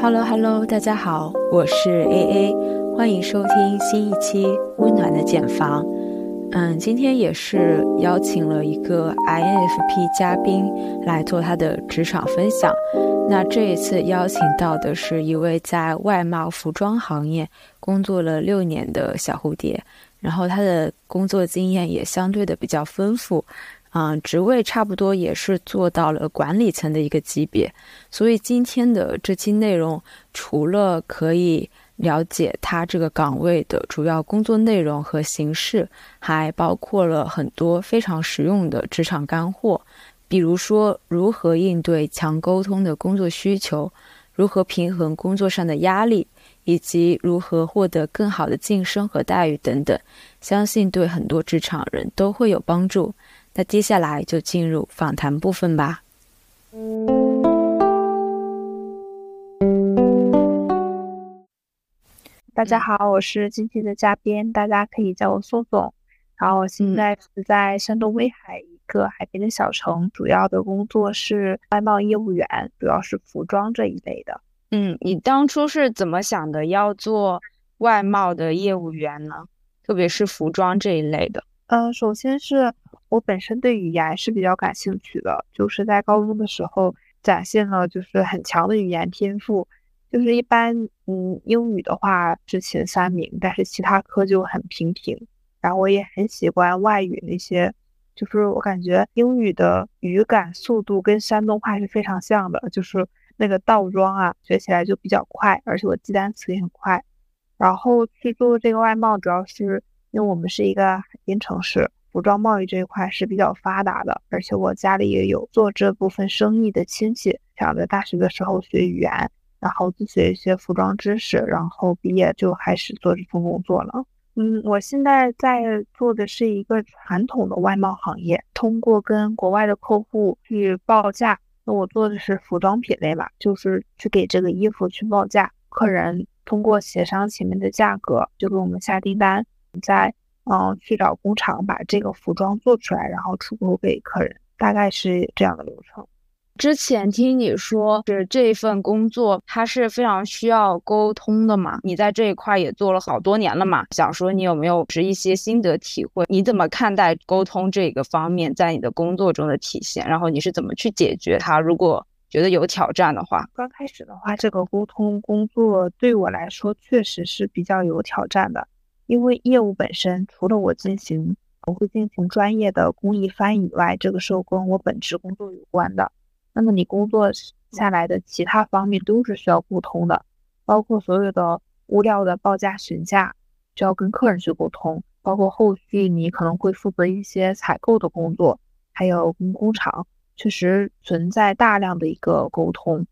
Hello Hello，大家好，我是 AA，欢迎收听新一期温暖的茧房。嗯，今天也是邀请了一个 INFP 嘉宾来做他的职场分享。那这一次邀请到的是一位在外贸服装行业工作了六年的小蝴蝶，然后他的工作经验也相对的比较丰富。嗯，职位差不多也是做到了管理层的一个级别，所以今天的这期内容，除了可以了解他这个岗位的主要工作内容和形式，还包括了很多非常实用的职场干货，比如说如何应对强沟通的工作需求，如何平衡工作上的压力，以及如何获得更好的晋升和待遇等等，相信对很多职场人都会有帮助。那接下来就进入访谈部分吧。大家好，我是今天的嘉宾，大家可以叫我苏总。然后我现在是在山东威海一个海边的小城，主要的工作是外贸业务员，主要是服装这一类的。嗯，你当初是怎么想的要做外贸的业务员呢？特别是服装这一类的。嗯，首先是。我本身对语言是比较感兴趣的，就是在高中的时候展现了就是很强的语言天赋，就是一般嗯英语的话是前三名，但是其他科就很平平。然后我也很喜欢外语那些，就是我感觉英语的语感速度跟山东话是非常像的，就是那个倒装啊学起来就比较快，而且我记单词也很快。然后去做这个外贸，主要是因为我们是一个海滨城市。服装贸易这一块是比较发达的，而且我家里也有做这部分生意的亲戚。想在大学的时候学语言，然后自学一些服装知识，然后毕业就开始做这份工作了。嗯，我现在在做的是一个传统的外贸行业，通过跟国外的客户去报价。那我做的是服装品类吧，就是去给这个衣服去报价，客人通过协商前面的价格，就给我们下订单，在。嗯，去找工厂把这个服装做出来，然后出口给客人，大概是这样的流程。之前听你说是这份工作，它是非常需要沟通的嘛？你在这一块也做了好多年了嘛？想说你有没有是一些心得体会？你怎么看待沟通这个方面在你的工作中的体现？然后你是怎么去解决它？如果觉得有挑战的话，刚开始的话，这个沟通工作对我来说确实是比较有挑战的。因为业务本身，除了我进行，我会进行专业的工艺翻译以外，这个是跟我本职工作有关的。那么你工作下来的其他方面都是需要沟通的，包括所有的物料的报价询价，就要跟客人去沟通，包括后续你可能会负责一些采购的工作，还有跟工厂，确实存在大量的一个沟通。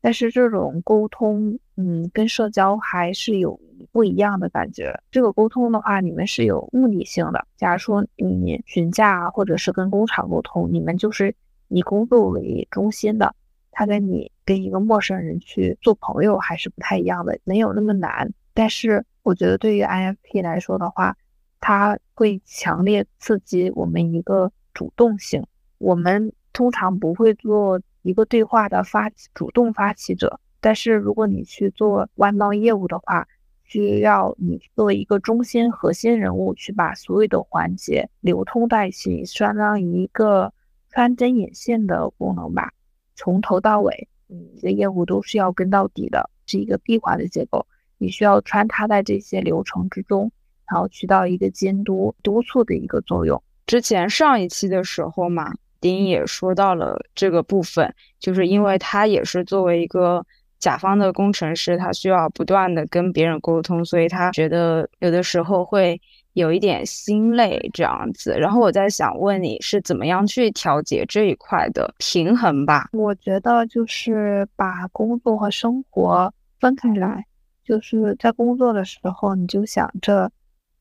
但是这种沟通，嗯，跟社交还是有。不一样的感觉。这个沟通的话，你们是有目的性的。假如说你询价或者是跟工厂沟通，你们就是以工作为中心的。他跟你跟一个陌生人去做朋友还是不太一样的，没有那么难。但是我觉得对于 INFP 来说的话，它会强烈刺激我们一个主动性。我们通常不会做一个对话的发主动发起者，但是如果你去做外贸业务的话，需要你作为一个中心核心人物，去把所有的环节流通在一起，相当于一个穿针引线的功能吧。从头到尾，你的业务都是要跟到底的，是一个闭环的结构。你需要穿插在这些流程之中，然后起到一个监督、督促的一个作用。之前上一期的时候嘛，丁也说到了这个部分，就是因为他也是作为一个。甲方的工程师，他需要不断的跟别人沟通，所以他觉得有的时候会有一点心累这样子。然后我在想问你是怎么样去调节这一块的平衡吧？我觉得就是把工作和生活分开来，就是在工作的时候你就想着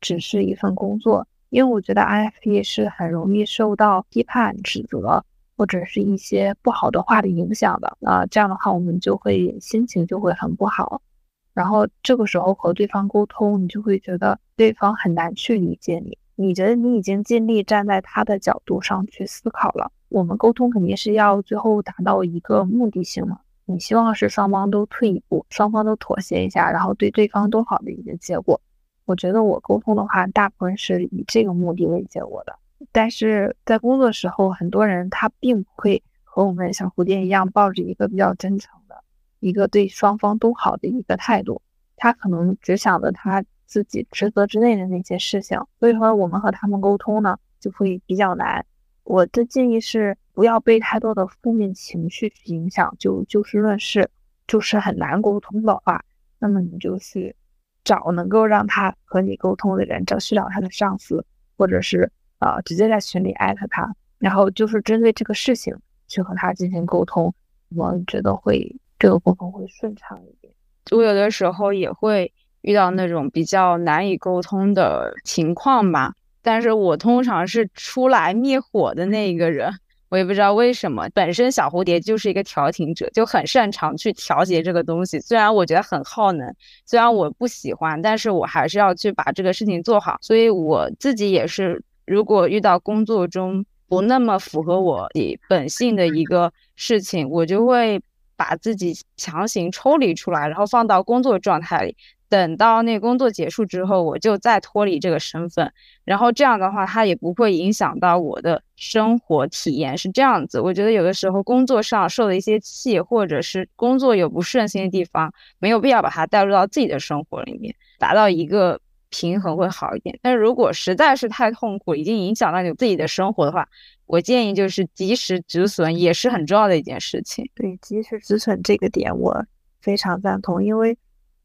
只是一份工作，因为我觉得 INFP 是很容易受到批判指责。或者是一些不好的话的影响的，啊，这样的话我们就会心情就会很不好，然后这个时候和对方沟通，你就会觉得对方很难去理解你，你觉得你已经尽力站在他的角度上去思考了，我们沟通肯定是要最后达到一个目的性嘛，你希望是双方都退一步，双方都妥协一下，然后对对方都好的一个结果。我觉得我沟通的话，大部分是以这个目的为结果的。但是在工作时候，很多人他并不会和我们小蝴蝶一样，抱着一个比较真诚的一个对双方都好的一个态度，他可能只想着他自己职责之内的那些事情。所以说，我们和他们沟通呢，就会比较难。我的建议是，不要被太多的负面情绪影响，就就事论事。就是很难沟通的话，那么你就去找能够让他和你沟通的人，找去找他的上司，或者是呃直接在群里艾特他，然后就是针对这个事情去和他进行沟通。我觉得会这个沟通会顺畅一点。我有的时候也会遇到那种比较难以沟通的情况吧。但是我通常是出来灭火的那一个人，我也不知道为什么。本身小蝴蝶就是一个调停者，就很擅长去调节这个东西。虽然我觉得很耗能，虽然我不喜欢，但是我还是要去把这个事情做好。所以我自己也是，如果遇到工作中不那么符合我本性的一个事情，我就会把自己强行抽离出来，然后放到工作状态里。等到那工作结束之后，我就再脱离这个身份，然后这样的话，它也不会影响到我的生活体验，是这样子。我觉得有的时候工作上受了一些气，或者是工作有不顺心的地方，没有必要把它带入到自己的生活里面，达到一个平衡会好一点。但是如果实在是太痛苦，已经影响到你自己的生活的话，我建议就是及时止损，也是很重要的一件事情。对，及时止损这个点我非常赞同，因为。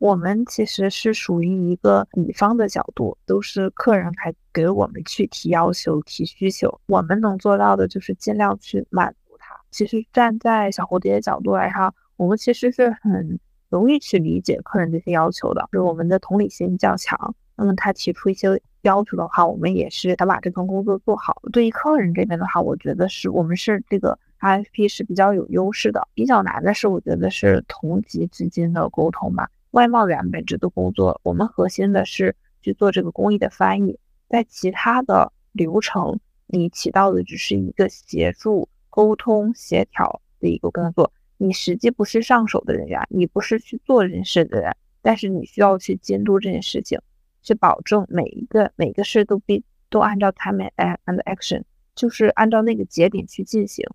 我们其实是属于一个乙方的角度，都是客人来给我们去提要求、提需求，我们能做到的就是尽量去满足他。其实站在小蝴蝶的角度来说，我们其实是很容易去理解客人这些要求的，就是我们的同理心较强。那么他提出一些要求的话，我们也是想把这份工作做好。对于客人这边的话，我觉得是我们是这个 IFP 是比较有优势的。比较难的是，我觉得是同级之间的沟通吧。外贸员本质的工作，我们核心的是去做这个工艺的翻译，在其他的流程，你起到的只是一个协助、沟通、协调的一个工作。你实际不是上手的人员，你不是去做人事的人，但是你需要去监督这件事情，去保证每一个每个事都必都按照 time and action，就是按照那个节点去进行。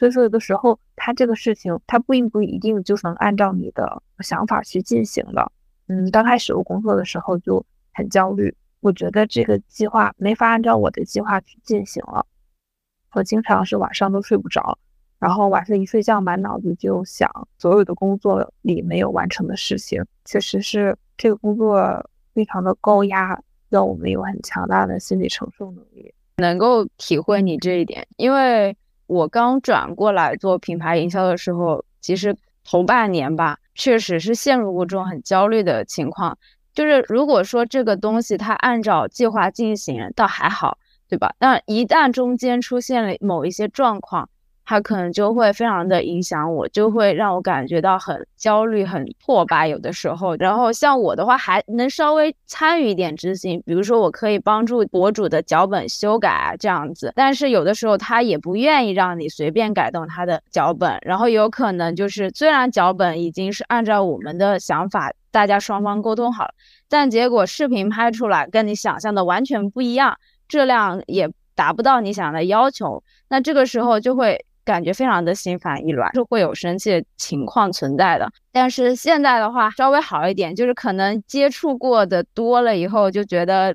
所以说，有的时候他这个事情，他并不一定就能按照你的想法去进行的。嗯，刚开始我工作的时候就很焦虑，我觉得这个计划没法按照我的计划去进行了。我经常是晚上都睡不着，然后晚上一睡觉，满脑子就想所有的工作里没有完成的事情。确实是这个工作非常的高压，要我们有很强大的心理承受能力。能够体会你这一点，因为。我刚转过来做品牌营销的时候，其实头半年吧，确实是陷入过这种很焦虑的情况。就是如果说这个东西它按照计划进行，倒还好，对吧？但一旦中间出现了某一些状况，它可能就会非常的影响我，就会让我感觉到很焦虑、很挫败。有的时候，然后像我的话，还能稍微参与一点执行，比如说我可以帮助博主的脚本修改啊这样子。但是有的时候他也不愿意让你随便改动他的脚本，然后有可能就是虽然脚本已经是按照我们的想法，大家双方沟通好了，但结果视频拍出来跟你想象的完全不一样，质量也达不到你想的要求，那这个时候就会。感觉非常的心烦意乱，是会有生气的情况存在的。但是现在的话稍微好一点，就是可能接触过的多了以后，就觉得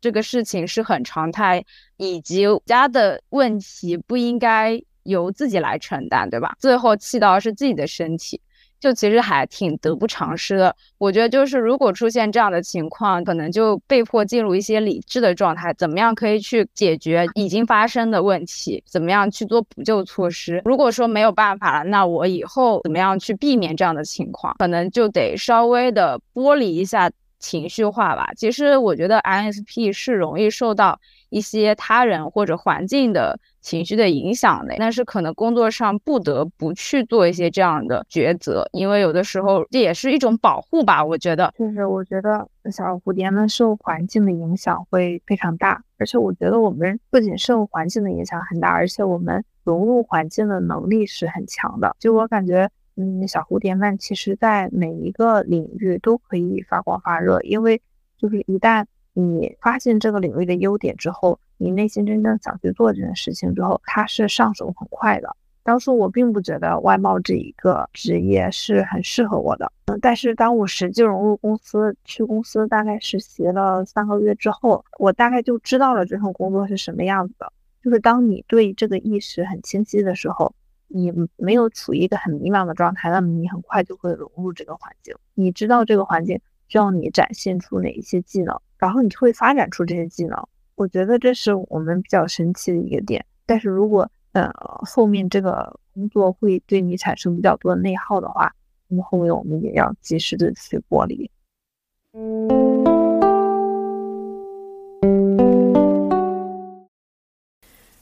这个事情是很常态，以及家的问题不应该由自己来承担，对吧？最后气到是自己的身体。就其实还挺得不偿失的，我觉得就是如果出现这样的情况，可能就被迫进入一些理智的状态，怎么样可以去解决已经发生的问题，怎么样去做补救措施。如果说没有办法了，那我以后怎么样去避免这样的情况，可能就得稍微的剥离一下情绪化吧。其实我觉得 ISP 是容易受到一些他人或者环境的。情绪的影响的，但是可能工作上不得不去做一些这样的抉择，因为有的时候这也是一种保护吧。我觉得，就是我觉得小蝴蝶们受环境的影响会非常大，而且我觉得我们不仅受环境的影响很大，而且我们融入环境的能力是很强的。就我感觉，嗯，小蝴蝶们其实在每一个领域都可以发光发热，因为就是一旦你发现这个领域的优点之后，你内心真正想去做这件事情之后，它是上手很快的。当初我并不觉得外贸这一个职业是很适合我的，嗯，但是当我实际融入公司，去公司大概实习了三个月之后，我大概就知道了这份工作是什么样子的。就是当你对这个意识很清晰的时候，你没有处于一个很迷茫的状态，那么你很快就会融入这个环境。你知道这个环境需要你展现出哪一些技能，然后你就会发展出这些技能。我觉得这是我们比较神奇的一个点。但是如果呃，后面这个工作会对你产生比较多的内耗的话，那么后面我们也要及时的去剥离。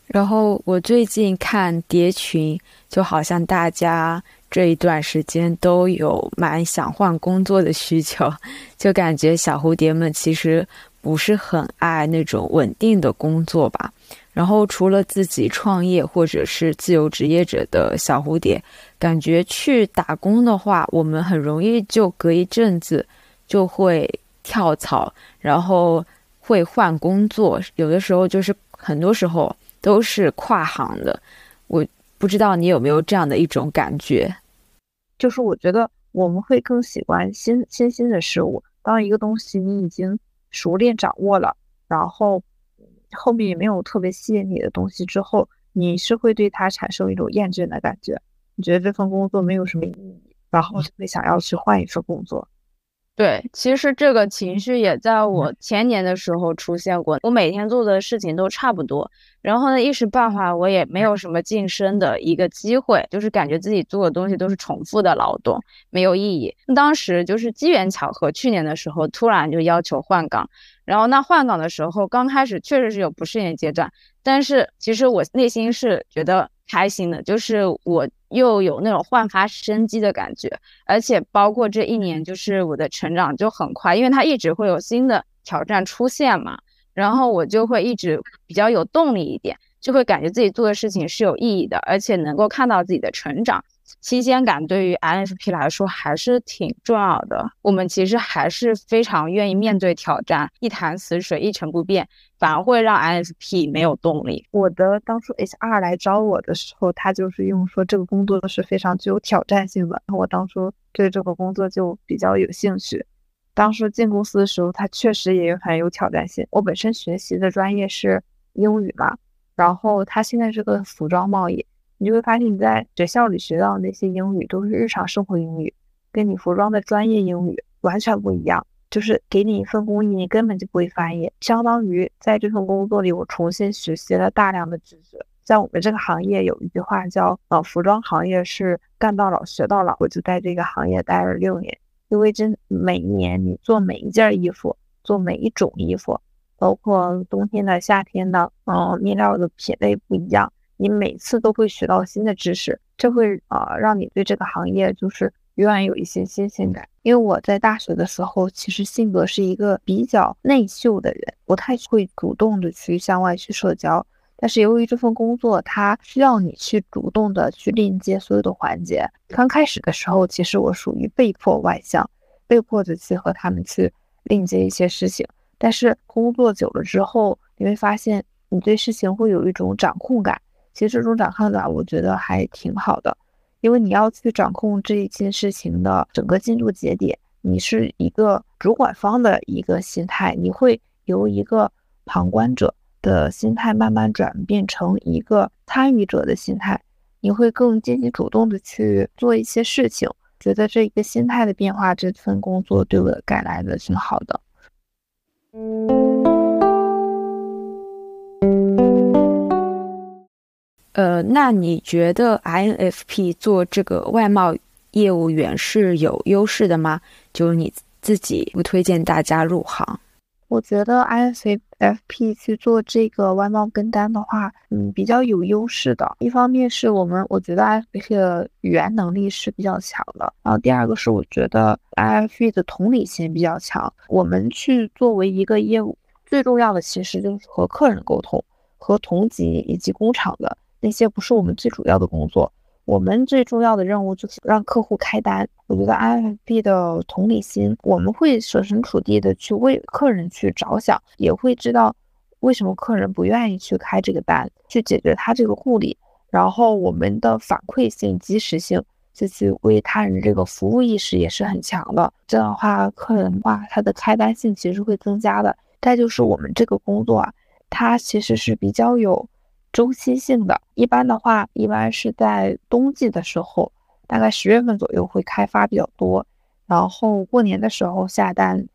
然后我最近看蝶群，就好像大家这一段时间都有蛮想换工作的需求，就感觉小蝴蝶们其实不是很爱那种稳定的工作吧。然后，除了自己创业或者是自由职业者的小蝴蝶，感觉去打工的话，我们很容易就隔一阵子就会跳槽，然后会换工作。有的时候就是很多时候都是跨行的。我不知道你有没有这样的一种感觉，就是我觉得我们会更喜欢新新鲜的事物。当一个东西你已经熟练掌握了，然后。后面也没有特别吸引你的东西，之后你是会对它产生一种厌倦的感觉，你觉得这份工作没有什么意义，然后就会想要去换一份工作。对，其实这个情绪也在我前年的时候出现过。我每天做的事情都差不多，然后呢，一时半会我也没有什么晋升的一个机会，就是感觉自己做的东西都是重复的劳动，没有意义。当时就是机缘巧合，去年的时候突然就要求换岗。然后那换岗的时候，刚开始确实是有不适应阶段，但是其实我内心是觉得开心的，就是我又有那种焕发生机的感觉，而且包括这一年，就是我的成长就很快，因为它一直会有新的挑战出现嘛，然后我就会一直比较有动力一点，就会感觉自己做的事情是有意义的，而且能够看到自己的成长。新鲜感对于 INFP 来说还是挺重要的。我们其实还是非常愿意面对挑战，一潭死水一成不变，反而会让 INFP 没有动力。我的当初 HR 来招我的时候，他就是用说这个工作是非常具有挑战性的。我当初对这个工作就比较有兴趣。当时进公司的时候，它确实也很有挑战性。我本身学习的专业是英语嘛，然后它现在是个服装贸易。你就会发现，你在学校里学到的那些英语都是日常生活英语，跟你服装的专业英语完全不一样。就是给你一份工艺，你根本就不会翻译，相当于在这份工作里，我重新学习了大量的知识。在我们这个行业，有一句话叫“呃，服装行业是干到老学到老”，我就在这个行业待了六年。因为真每年你做每一件衣服，做每一种衣服，包括冬天的、夏天的，嗯，面料的品类不一样。你每次都会学到新的知识，这会啊让你对这个行业就是永远有一些新鲜感。因为我在大学的时候，其实性格是一个比较内秀的人，不太会主动的去向外去社交。但是由于这份工作，它需要你去主动的去链接所有的环节。刚开始的时候，其实我属于被迫外向，被迫的去和他们去链接一些事情。但是工作久了之后，你会发现你对事情会有一种掌控感。其实这种掌控感，我觉得还挺好的，因为你要去掌控这一件事情的整个进度节点，你是一个主管方的一个心态，你会由一个旁观者的心态慢慢转变成一个参与者的心态，你会更积极主动的去做一些事情，觉得这一个心态的变化，这份工作对我带来的挺好的。呃，那你觉得 INFP 做这个外贸业务员是有优势的吗？就是你自己不推荐大家入行？我觉得 INFP 去做这个外贸跟单的话，嗯，比较有优势的。一方面是我们，我觉得 INFP 的语言能力是比较强的。然后第二个是我觉得 INFP 的同理心比较强。我们去作为一个业务，最重要的其实就是和客人沟通，和同级以及工厂的。那些不是我们最主要的工作，我们最重要的任务就是让客户开单。我觉得 IFP 的同理心，我们会设身处地的去为客人去着想，也会知道为什么客人不愿意去开这个单，去解决他这个顾虑。然后我们的反馈性、及时性，就去为他人这个服务意识也是很强的。这样的话，客人的话他的开单性其实会增加的。再就是我们这个工作啊，它其实是比较有。周期性的，一般的话，一般是在冬季的时候，大概十月份左右会开发比较多，然后过年的时候下单，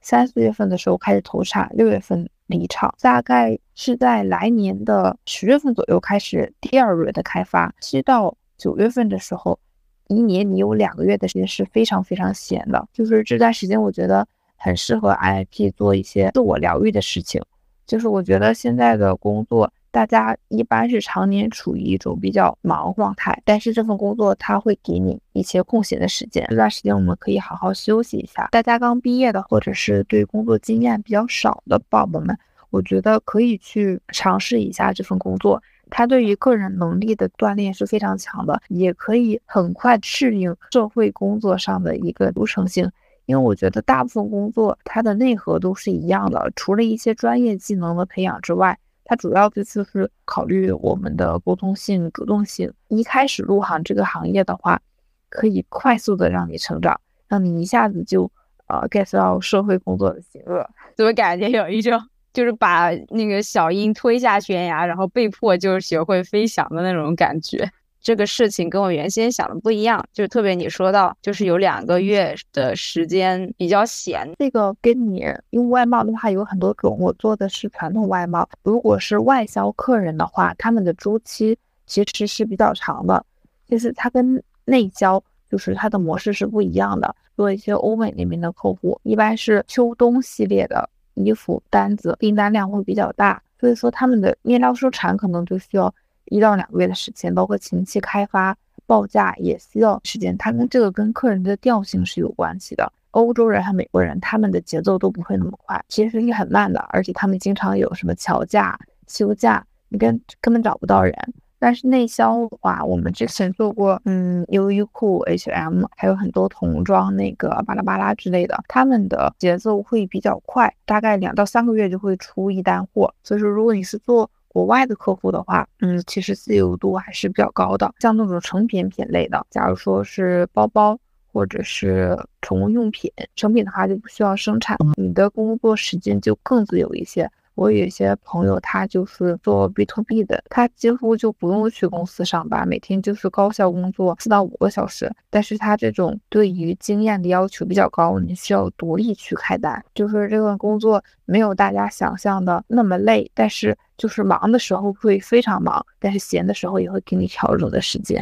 三四月份的时候开始投产，六月份离场，大概是在来年的十月份左右开始第二轮的开发，七到九月份的时候，一年你有两个月的时间是非常非常闲的，就是这段时间我觉得很适合 IP 做一些自我疗愈的事情，就是我觉得现在的工作。大家一般是常年处于一种比较忙状态，但是这份工作它会给你一些空闲的时间，这段时间我们可以好好休息一下。大家刚毕业的，或者是对工作经验比较少的宝宝们，我觉得可以去尝试一下这份工作，它对于个人能力的锻炼是非常强的，也可以很快适应社会工作上的一个流程性。因为我觉得大部分工作它的内核都是一样的，除了一些专业技能的培养之外。它主要就是是考虑我们的沟通性、主动性。一开始入行这个行业的话，可以快速的让你成长，让你一下子就呃 get 到社会工作的邪恶。怎么感觉有一种就是把那个小鹰推下悬崖，然后被迫就是学会飞翔的那种感觉？这个事情跟我原先想的不一样，就是特别你说到，就是有两个月的时间比较闲。这个跟你因为外贸的话有很多种，我做的是传统外贸。如果是外销客人的话，他们的周期其实是比较长的，就是它跟内销就是它的模式是不一样的。做一些欧美那边的客户，一般是秋冬系列的衣服单子订单量会比较大，所以说他们的面料生产可能就需要。一到两个月的时间，包括前期开发、报价也需要时间。它跟这个跟客人的调性是有关系的。欧洲人和美国人，他们的节奏都不会那么快，其实是很慢的，而且他们经常有什么调价、休假，你跟根本找不到人。但是内销的话，我们之前做过，嗯，优衣库、H&M，还有很多童装那个巴拉巴拉之类的，他们的节奏会比较快，大概两到三个月就会出一单货。所以说，如果你是做国外的客户的话，嗯，其实自由度还是比较高的。像那种成品品类的，假如说是包包或者是宠物用品，成品的话就不需要生产，你的工作时间就更自由一些。我有些朋友，他就是做 B to B 的，他几乎就不用去公司上班，每天就是高效工作四到五个小时。但是他这种对于经验的要求比较高，你需要独立去开单，就是这个工作没有大家想象的那么累，但是就是忙的时候会非常忙，但是闲的时候也会给你调整的时间。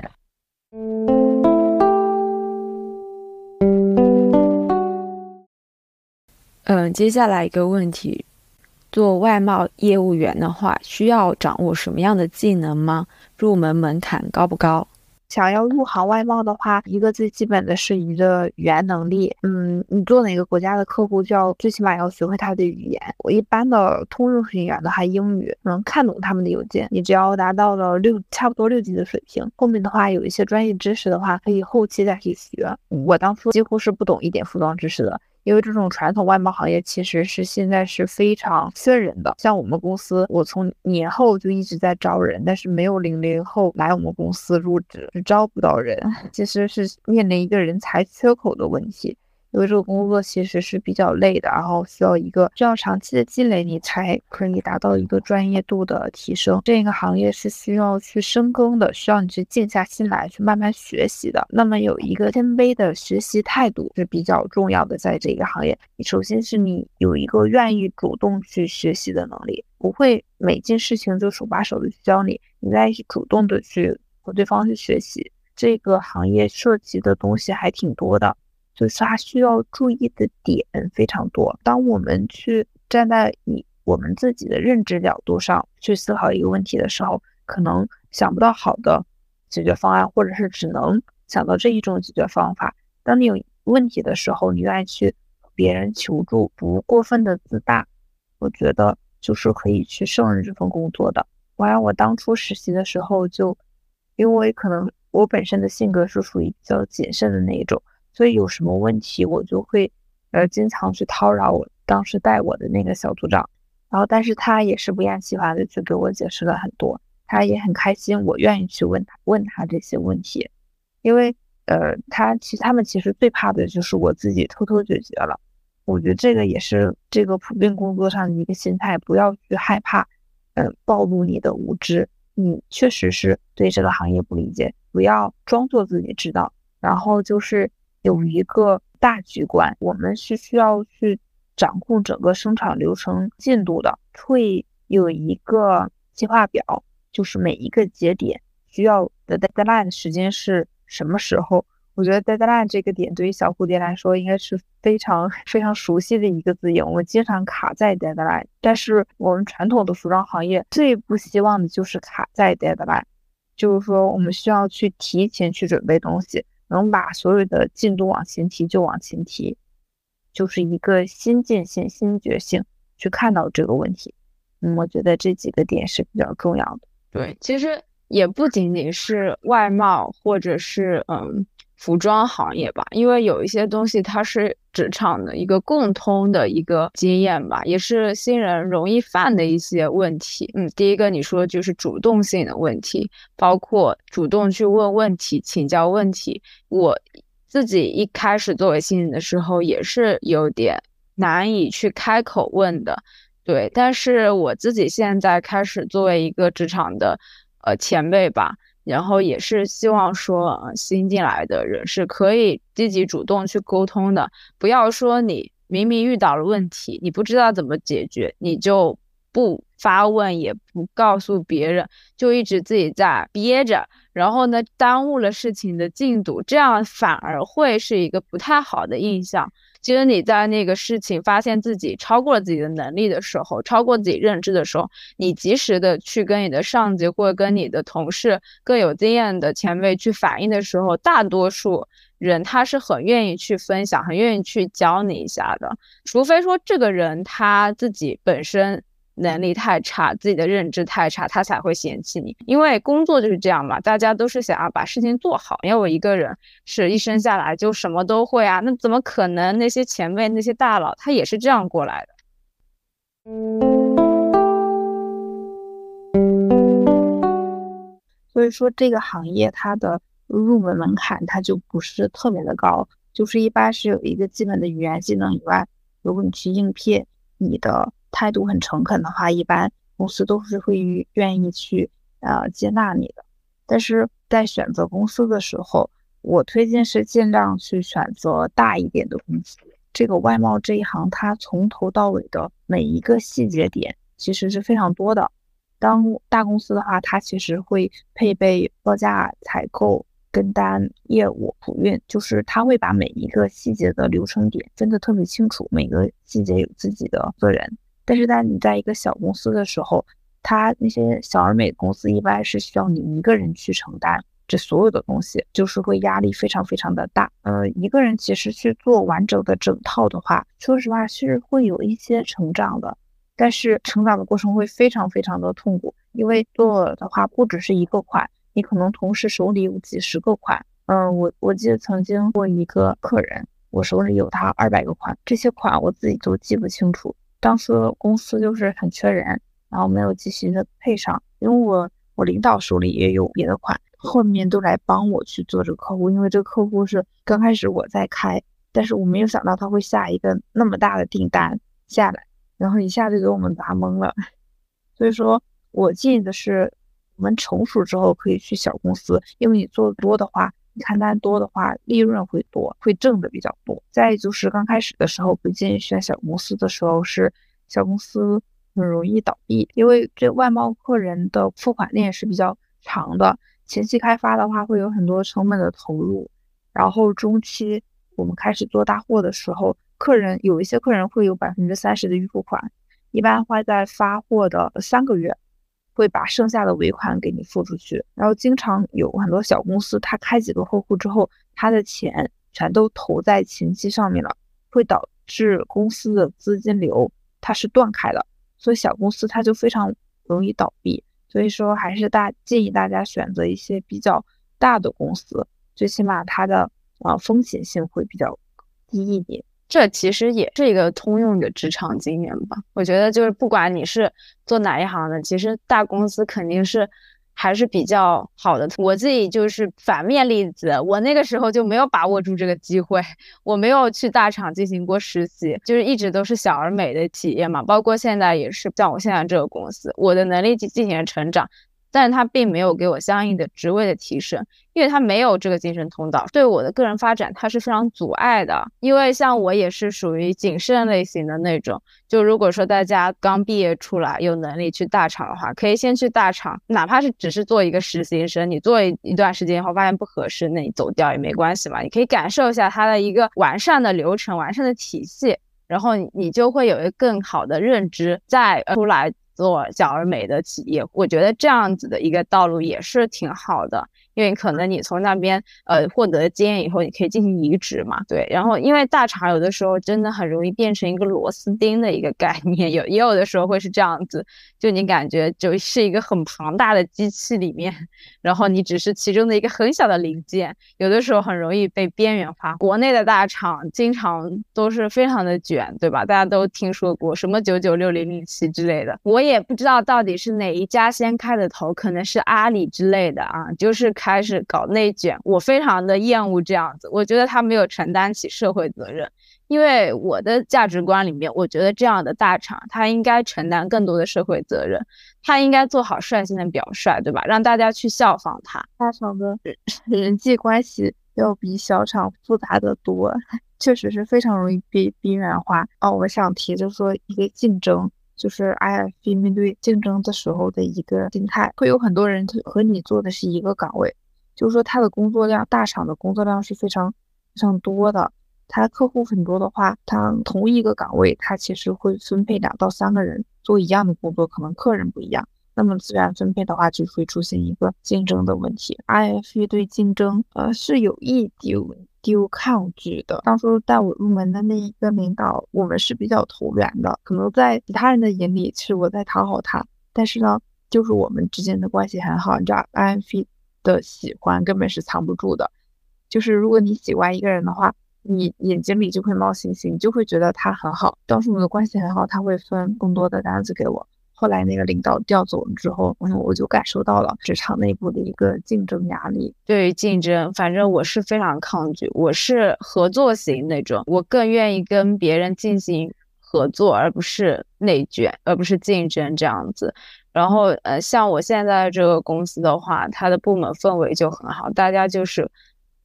嗯，接下来一个问题。做外贸业务员的话，需要掌握什么样的技能吗？入门门槛高不高？想要入行外贸的话，一个最基本的是你的语言能力。嗯，你做哪个国家的客户，就要最起码要学会他的语言。我一般的通用型语言的话，英语能看懂他们的邮件。你只要达到了六，差不多六级的水平，后面的话有一些专业知识的话，可以后期再去学。我当初几乎是不懂一点服装知识的。因为这种传统外贸行业其实是现在是非常缺人的。像我们公司，我从年后就一直在招人，但是没有零零后来我们公司入职，是招不到人，其实是面临一个人才缺口的问题。因为这个工作其实是比较累的，然后需要一个需要长期的积累，你才可以达到一个专业度的提升。这个行业是需要去深耕的，需要你去静下心来去慢慢学习的。那么有一个谦卑的学习态度是比较重要的，在这个行业，首先是你有一个愿意主动去学习的能力，不会每件事情就手把手的去教你，你愿意主动的去和对方去学习。这个行业涉及的东西还挺多的。就是它需要注意的点非常多。当我们去站在以我们自己的认知角度上去思考一个问题的时候，可能想不到好的解决方案，或者是只能想到这一种解决方法。当你有问题的时候，你愿意去别人求助，不过分的自大，我觉得就是可以去胜任这份工作的。我让我当初实习的时候，就因为可能我本身的性格是属于比较谨慎的那一种，所以有什么问题我就会呃经常去叨扰我当时带我的那个小组长，然后但是他也是不厌其烦的去给我解释了很多，他也很开心我愿意去问他问他这些问题，因为呃他其实他们其实最怕的就是我自己偷偷解决了，我觉得这个也是这个普遍工作上的一个心态，不要去害怕，嗯暴露你的无知。你确实是对这个行业不理解，不要装作自己知道。然后就是有一个大局观，我们是需要去掌控整个生产流程进度的，会有一个计划表，就是每一个节点需要的 deadline 时间是什么时候。我觉得 deadline 这个点对于小蝴蝶来说应该是非常非常熟悉的一个字眼。我们经常卡在 deadline，但是我们传统的服装行业最不希望的就是卡在 deadline，就是说我们需要去提前去准备东西，能把所有的进度往前提就往前提，就是一个新进性、新觉性去看到这个问题。嗯，我觉得这几个点是比较重要的。对，其实也不仅仅是外貌，或者是嗯。服装行业吧，因为有一些东西它是职场的一个共通的一个经验吧，也是新人容易犯的一些问题。嗯，第一个你说就是主动性的问题，包括主动去问问题、请教问题。我自己一开始作为新人的时候也是有点难以去开口问的，对。但是我自己现在开始作为一个职场的呃前辈吧。然后也是希望说，新进来的人是可以积极主动去沟通的，不要说你明明遇到了问题，你不知道怎么解决，你就不发问，也不告诉别人，就一直自己在憋着，然后呢，耽误了事情的进度，这样反而会是一个不太好的印象。其实你在那个事情发现自己超过了自己的能力的时候，超过自己认知的时候，你及时的去跟你的上级或者跟你的同事更有经验的前辈去反映的时候，大多数人他是很愿意去分享，很愿意去教你一下的，除非说这个人他自己本身。能力太差，自己的认知太差，他才会嫌弃你。因为工作就是这样嘛，大家都是想要把事情做好。因为我一个人是一生下来就什么都会啊，那怎么可能？那些前辈、那些大佬，他也是这样过来的。所以说，这个行业它的入门门槛它就不是特别的高，就是一般是有一个基本的语言技能以外，如果你去应聘，你的。态度很诚恳的话，一般公司都是会愿意去呃接纳你的。但是在选择公司的时候，我推荐是尽量去选择大一点的公司。这个外贸这一行，它从头到尾的每一个细节点其实是非常多的。当大公司的话，它其实会配备报价、采购。跟单业务普运，就是他会把每一个细节的流程点分得特别清楚，每个细节有自己的责任。但是在你在一个小公司的时候，他那些小而美的公司一般是需要你一个人去承担这所有的东西，就是会压力非常非常的大。呃，一个人其实去做完整的整套的话，说实话是会有一些成长的，但是成长的过程会非常非常的痛苦，因为做的话不只是一个款，你可能同时手里有几十个款。嗯，我我记得曾经过一个客人，我手里有他二百个款，这些款我自己都记不清楚。当时公司就是很缺人，然后没有及时的配上，因为我我领导手里也有别的款，后面都来帮我去做这个客户，因为这个客户是刚开始我在开，但是我没有想到他会下一个那么大的订单下来，然后一下就给我们砸懵了。所以说我建议的是，我们成熟之后可以去小公司，因为你做多的话。你看单多的话，利润会多，会挣的比较多。再就是刚开始的时候，不建议选小公司的时候，是小公司很容易倒闭，因为这外贸客人的付款链是比较长的。前期开发的话，会有很多成本的投入，然后中期我们开始做大货的时候，客人有一些客人会有百分之三十的预付款，一般会在发货的三个月。会把剩下的尾款给你付出去，然后经常有很多小公司，他开几个客户之后，他的钱全都投在前期上面了，会导致公司的资金流它是断开的，所以小公司它就非常容易倒闭。所以说，还是大建议大家选择一些比较大的公司，最起码它的呃风险性会比较低一点。这其实也是一个通用的职场经验吧。我觉得就是不管你是做哪一行的，其实大公司肯定是还是比较好的。我自己就是反面例子，我那个时候就没有把握住这个机会，我没有去大厂进行过实习，就是一直都是小而美的企业嘛。包括现在也是，像我现在这个公司，我的能力进进行了成长。但是他并没有给我相应的职位的提升，因为他没有这个晋升通道，对我的个人发展他是非常阻碍的。因为像我也是属于谨慎类型的那种，就如果说大家刚毕业出来有能力去大厂的话，可以先去大厂，哪怕是只是做一个实习生，你做一段时间以后发现不合适，那你走掉也没关系嘛，你可以感受一下它的一个完善的流程、完善的体系，然后你就会有一个更好的认知，再出来。做小而美的企业，我觉得这样子的一个道路也是挺好的。因为可能你从那边呃获得经验以后，你可以进行移植嘛，对。然后因为大厂有的时候真的很容易变成一个螺丝钉的一个概念，有也有的时候会是这样子，就你感觉就是一个很庞大的机器里面，然后你只是其中的一个很小的零件，有的时候很容易被边缘化。国内的大厂经常都是非常的卷，对吧？大家都听说过什么九九六零零七之类的，我也不知道到底是哪一家先开的头，可能是阿里之类的啊，就是。开始搞内卷，我非常的厌恶这样子。我觉得他没有承担起社会责任，因为我的价值观里面，我觉得这样的大厂他应该承担更多的社会责任，他应该做好率先的表率，对吧？让大家去效仿他。大厂的人 人际关系要比小厂复杂的多，确实是非常容易被边缘化。哦，我想提就说一个竞争。就是 IFP 面对竞争的时候的一个心态，会有很多人和你做的是一个岗位，就是说他的工作量，大厂的工作量是非常非常多的，他客户很多的话，他同一个岗位，他其实会分配两到三个人做一样的工作，可能客人不一样，那么资源分配的话就会出现一个竞争的问题。IFP 对竞争，呃，是有一丢。丢抗拒的。当初带我入门的那一个领导，我们是比较投缘的。可能在其他人的眼里，是我在讨好他，但是呢，就是我们之间的关系很好。你知道，INF 的喜欢根本是藏不住的。就是如果你喜欢一个人的话，你眼睛里就会冒星星，你就会觉得他很好。当时我们的关系很好，他会分更多的单子给我。后来那个领导调走了之后，嗯，我就感受到了职场内部的一个竞争压力。对于竞争，反正我是非常抗拒。我是合作型那种，我更愿意跟别人进行合作，而不是内卷，而不是竞争这样子。然后，呃，像我现在这个公司的话，它的部门氛围就很好，大家就是，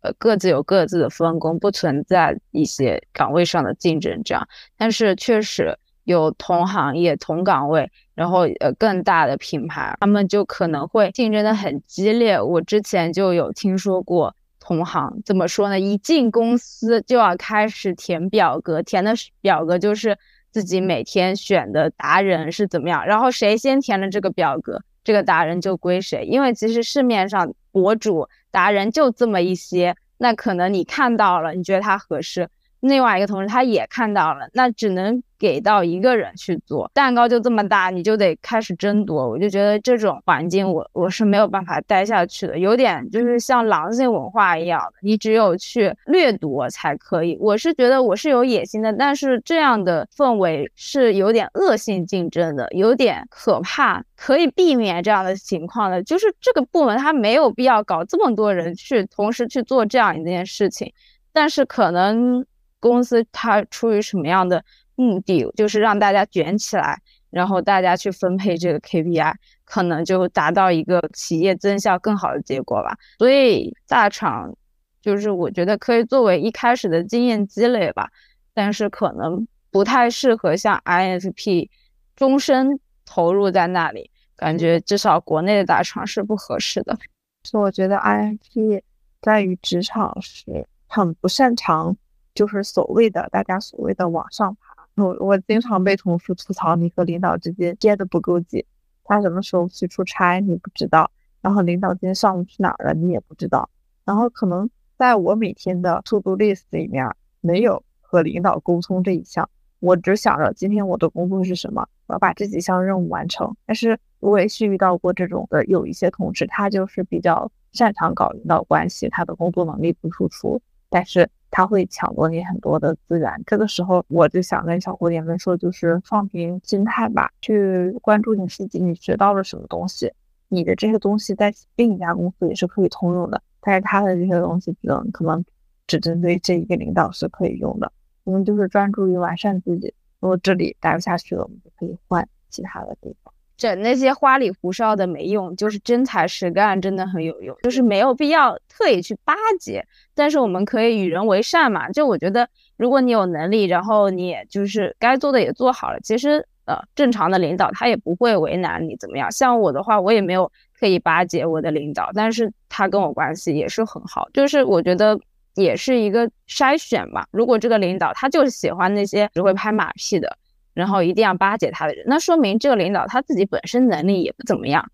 呃，各自有各自的分工，不存在一些岗位上的竞争这样。但是确实有同行业、同岗位。然后呃，更大的品牌，他们就可能会竞争的很激烈。我之前就有听说过同行怎么说呢？一进公司就要开始填表格，填的表格就是自己每天选的达人是怎么样，然后谁先填了这个表格，这个达人就归谁。因为其实市面上博主达人就这么一些，那可能你看到了，你觉得他合适，另外一个同事他也看到了，那只能。给到一个人去做蛋糕就这么大，你就得开始争夺。我就觉得这种环境，我我是没有办法待下去的，有点就是像狼性文化一样的，你只有去掠夺才可以。我是觉得我是有野心的，但是这样的氛围是有点恶性竞争的，有点可怕。可以避免这样的情况的，就是这个部门他没有必要搞这么多人去同时去做这样一件事情，但是可能公司它出于什么样的？目的就是让大家卷起来，然后大家去分配这个 KPI，可能就达到一个企业增效更好的结果吧。所以大厂就是我觉得可以作为一开始的经验积累吧，但是可能不太适合像 INFP 终身投入在那里，感觉至少国内的大厂是不合适的。所以我觉得 INFP 在于职场是很不擅长，就是所谓的大家所谓的往上爬。我我经常被同事吐槽，你和领导之间接的不够紧，他什么时候去出差你不知道，然后领导今天上午去哪儿了你也不知道，然后可能在我每天的 to do list 里面没有和领导沟通这一项，我只想着今天我的工作是什么，我要把这几项任务完成。但是我也是遇到过这种的，有一些同事他就是比较擅长搞领导关系，他的工作能力不突出，但是他会抢夺你很多的资源。这个时候，我就想跟小蝴蝶们说，就是放平心态吧，去关注你自己，你学到了什么东西，你的这些东西在另一家公司也是可以通用的，但是他的这些东西只能可能只针对这一个领导是可以用的。我们就是专注于完善自己，如果这里待不下去了，我们就可以换其他的地方。整那些花里胡哨的没用，就是真才实干真的很有用，就是没有必要特意去巴结。但是我们可以与人为善嘛，就我觉得，如果你有能力，然后你也就是该做的也做好了，其实呃正常的领导他也不会为难你怎么样。像我的话，我也没有特意巴结我的领导，但是他跟我关系也是很好，就是我觉得也是一个筛选嘛。如果这个领导他就是喜欢那些只会拍马屁的。然后一定要巴结他的人，那说明这个领导他自己本身能力也不怎么样。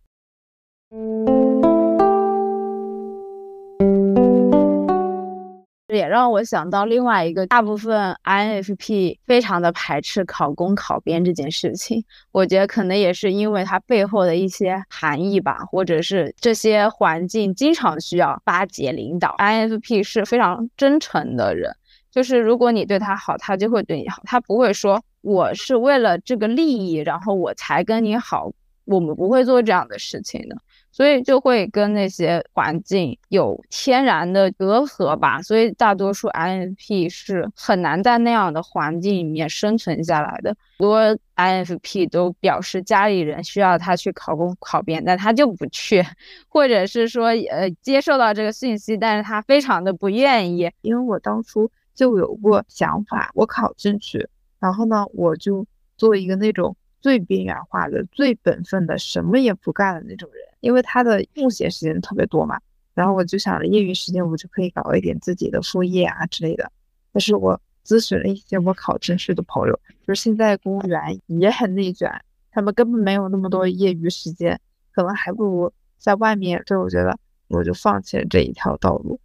也让我想到另外一个，大部分 INFP 非常的排斥考公考编这件事情。我觉得可能也是因为它背后的一些含义吧，或者是这些环境经常需要巴结领导。INFP 是非常真诚的人，就是如果你对他好，他就会对你好，他不会说。我是为了这个利益，然后我才跟你好，我们不会做这样的事情的，所以就会跟那些环境有天然的隔阂吧。所以大多数 INFP 是很难在那样的环境里面生存下来的。很多 INFP 都表示家里人需要他去考公考编，但他就不去，或者是说呃接受到这个信息，但是他非常的不愿意。因为我当初就有过想法，我考进去。然后呢，我就做一个那种最边缘化的、最本分的、什么也不干的那种人，因为他的空闲时间特别多嘛。然后我就想着业余时间我就可以搞一点自己的副业啊之类的。但是我咨询了一些我考真试的朋友，就是现在公务员也很内卷，他们根本没有那么多业余时间，可能还不如在外面。所以我觉得我就放弃了这一条道路。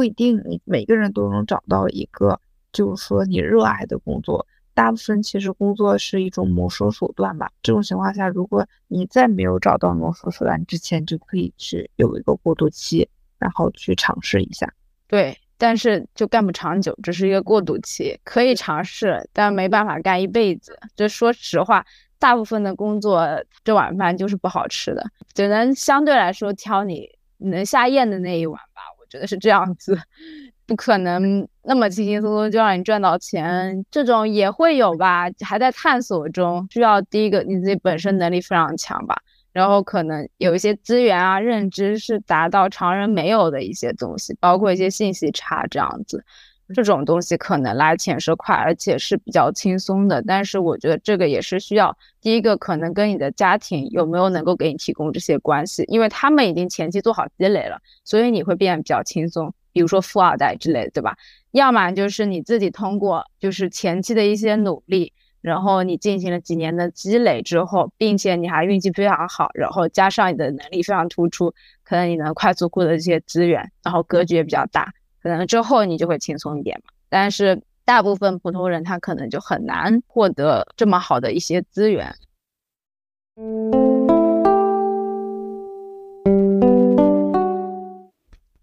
不一定你每个人都能找到一个，就是说你热爱的工作。大部分其实工作是一种谋生手段吧。这种情况下，如果你在没有找到谋生手段之前，就可以去有一个过渡期，然后去尝试一下。对，但是就干不长久，只是一个过渡期，可以尝试，但没办法干一辈子。就说实话，大部分的工作这碗饭就是不好吃的，只能相对来说挑你能下咽的那一碗。觉得是这样子，不可能那么轻轻松松就让你赚到钱，这种也会有吧，还在探索中，需要第一个你自己本身能力非常强吧，然后可能有一些资源啊、认知是达到常人没有的一些东西，包括一些信息差这样子。这种东西可能来钱是快，而且是比较轻松的。但是我觉得这个也是需要第一个，可能跟你的家庭有没有能够给你提供这些关系，因为他们已经前期做好积累了，所以你会变得比较轻松。比如说富二代之类的，对吧？要么就是你自己通过就是前期的一些努力，然后你进行了几年的积累之后，并且你还运气非常好，然后加上你的能力非常突出，可能你能快速获得这些资源，然后格局也比较大。可能之后你就会轻松一点嘛，但是大部分普通人他可能就很难获得这么好的一些资源。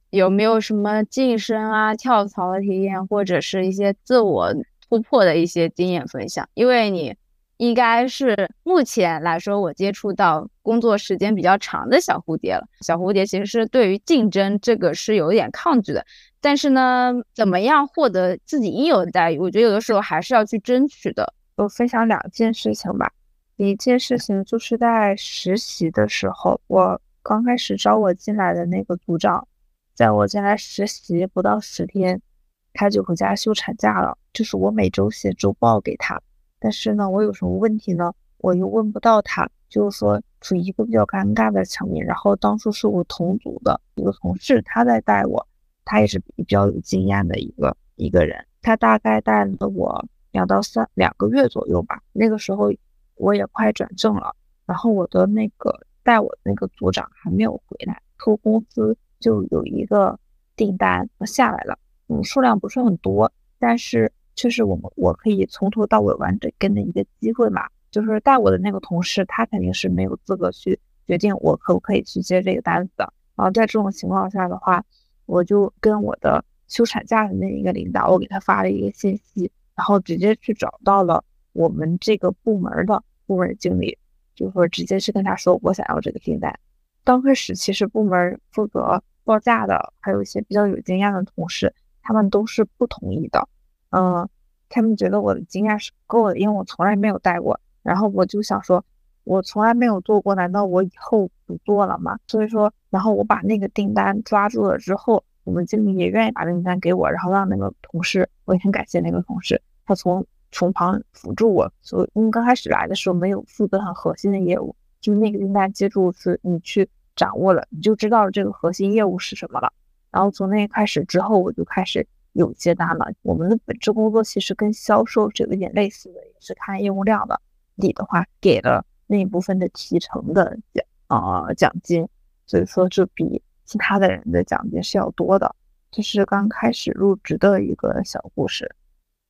有没有什么晋升啊、跳槽的体验，或者是一些自我突破的一些经验分享？因为你。应该是目前来说，我接触到工作时间比较长的小蝴蝶了。小蝴蝶其实是对于竞争这个是有点抗拒的，但是呢，怎么样获得自己应有的待遇，我觉得有的时候还是要去争取的。我分享两件事情吧。一件事情就是在实习的时候，我刚开始招我进来的那个组长，在我进来实习不到十天，他就回家休产假了，就是我每周写周报给他。但是呢，我有什么问题呢？我又问不到他，就是说处于一个比较尴尬的场面。然后当初是我同组的一个同事，他在带我，他也是比较有经验的一个一个人。他大概带了我两到三两个月左右吧。那个时候我也快转正了，然后我的那个带我的那个组长还没有回来，客户公司就有一个订单下来了，嗯，数量不是很多，但是。确实我们我可以从头到尾完整跟的一个机会嘛，就是带我的那个同事，他肯定是没有资格去决定我可不可以去接这个单子的。然后在这种情况下的话，我就跟我的休产假的那一个领导，我给他发了一个信息，然后直接去找到了我们这个部门的部门经理，就说直接去跟他说我想要这个订单。刚开始其实部门负责报价的，还有一些比较有经验的同事，他们都是不同意的。嗯，他们觉得我的经验是不够的，因为我从来没有带过。然后我就想说，我从来没有做过，难道我以后不做了吗？所以说，然后我把那个订单抓住了之后，我们经理也愿意把订单给我，然后让那个同事，我也很感谢那个同事，他从从旁辅助我。所以，因为刚开始来的时候没有负责很核心的业务，就那个订单接住是你去掌握了，你就知道这个核心业务是什么了。然后从那开始之后，我就开始有接单了。我们的本职工作其实跟销售是有一点类似的，也是看业务量的。你的话给了那一部分的提成的奖啊奖金，所以说这比其他的人的奖金是要多的。这是刚开始入职的一个小故事。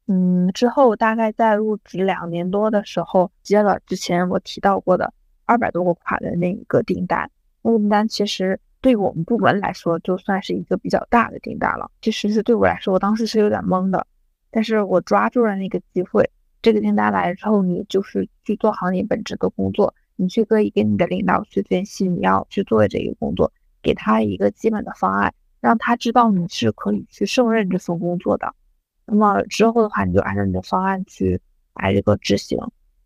嗯，之后大概在入职两年多的时候，接了之前我提到过的二百多个款的那一个订单。那个订单其实对我们部门来说，就算是一个比较大的订单了。其实是对我来说，我当时是有点懵的，但是我抓住了那个机会。这个订单来了之后，你就是去做好你本职的工作，你去可以跟你的领导去分析你要去做的这个工作，给他一个基本的方案，让他知道你是可以去胜任这份工作的。那么之后的话，你就按照你的方案去来这个执行。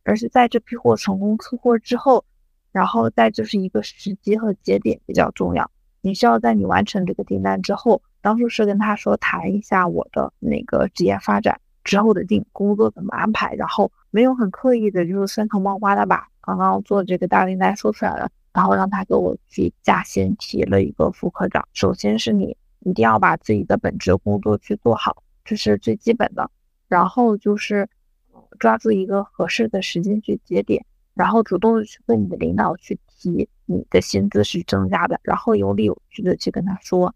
而是在这批货成功出货之后，然后再就是一个时机和节点比较重要，你需要在你完成这个订单之后，当初是跟他说谈一下我的那个职业发展。之后的定工作怎么安排，然后没有很刻意的，就是酸藤冒瓜的把刚刚做这个大订单说出来了，然后让他给我去加薪提了一个副科长。首先是你一定要把自己的本职工作去做好，这是最基本的。然后就是抓住一个合适的时间去节点，然后主动的去跟你的领导去提你的薪资是增加的，然后有理有据的去跟他说，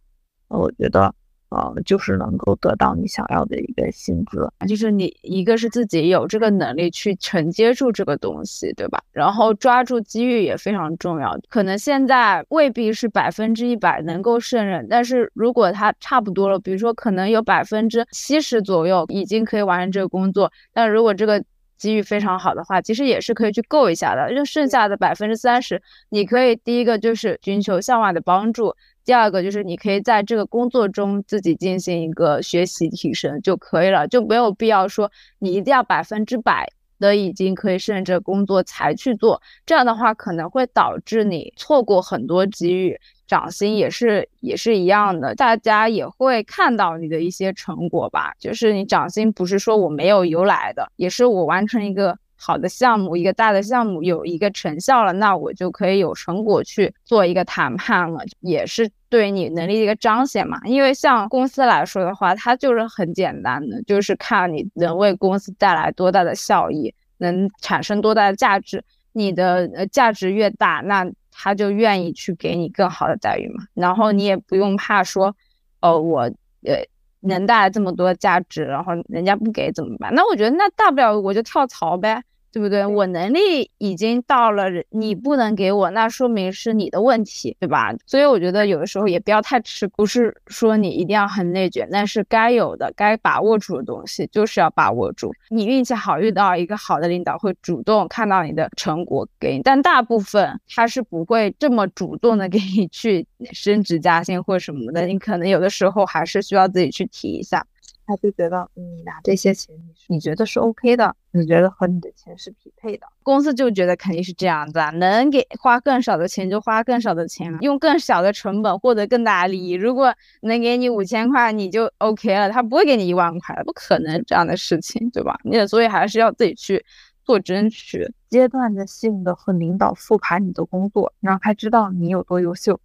我觉得。呃，就是能够得到你想要的一个薪资，就是你一个是自己有这个能力去承接住这个东西，对吧？然后抓住机遇也非常重要。可能现在未必是百分之一百能够胜任，但是如果他差不多了，比如说可能有百分之七十左右已经可以完成这个工作，但如果这个机遇非常好的话，其实也是可以去够一下的。就剩下的百分之三十，你可以第一个就是寻求向外的帮助。第二个就是你可以在这个工作中自己进行一个学习提升就可以了，就没有必要说你一定要百分之百的已经可以胜任这工作才去做，这样的话可能会导致你错过很多机遇。涨薪也是也是一样的，大家也会看到你的一些成果吧，就是你涨薪不是说我没有由来的，也是我完成一个。好的项目，一个大的项目有一个成效了，那我就可以有成果去做一个谈判了，也是对你能力的一个彰显嘛。因为像公司来说的话，它就是很简单的，就是看你能为公司带来多大的效益，能产生多大的价值。你的呃价值越大，那他就愿意去给你更好的待遇嘛。然后你也不用怕说，哦，我呃。能带来这么多价值，然后人家不给怎么办？那我觉得那大不了我就跳槽呗。对不对？我能力已经到了，你不能给我，那说明是你的问题，对吧？所以我觉得有的时候也不要太吃，不是说你一定要很内卷，但是该有的、该把握住的东西就是要把握住。你运气好，遇到一个好的领导会主动看到你的成果给你，但大部分他是不会这么主动的给你去升职加薪或什么的，你可能有的时候还是需要自己去提一下。他就觉得你拿这些钱，你你觉得是 OK 的，你觉得和你的钱是匹配的，公司就觉得肯定是这样子啊，能给花更少的钱就花更少的钱，用更小的成本获得更大的利益。如果能给你五千块，你就 OK 了，他不会给你一万块，不可能这样的事情，对吧？你所以还是要自己去做争取，阶段的性的和领导复盘你的工作，让他知道你有多优秀，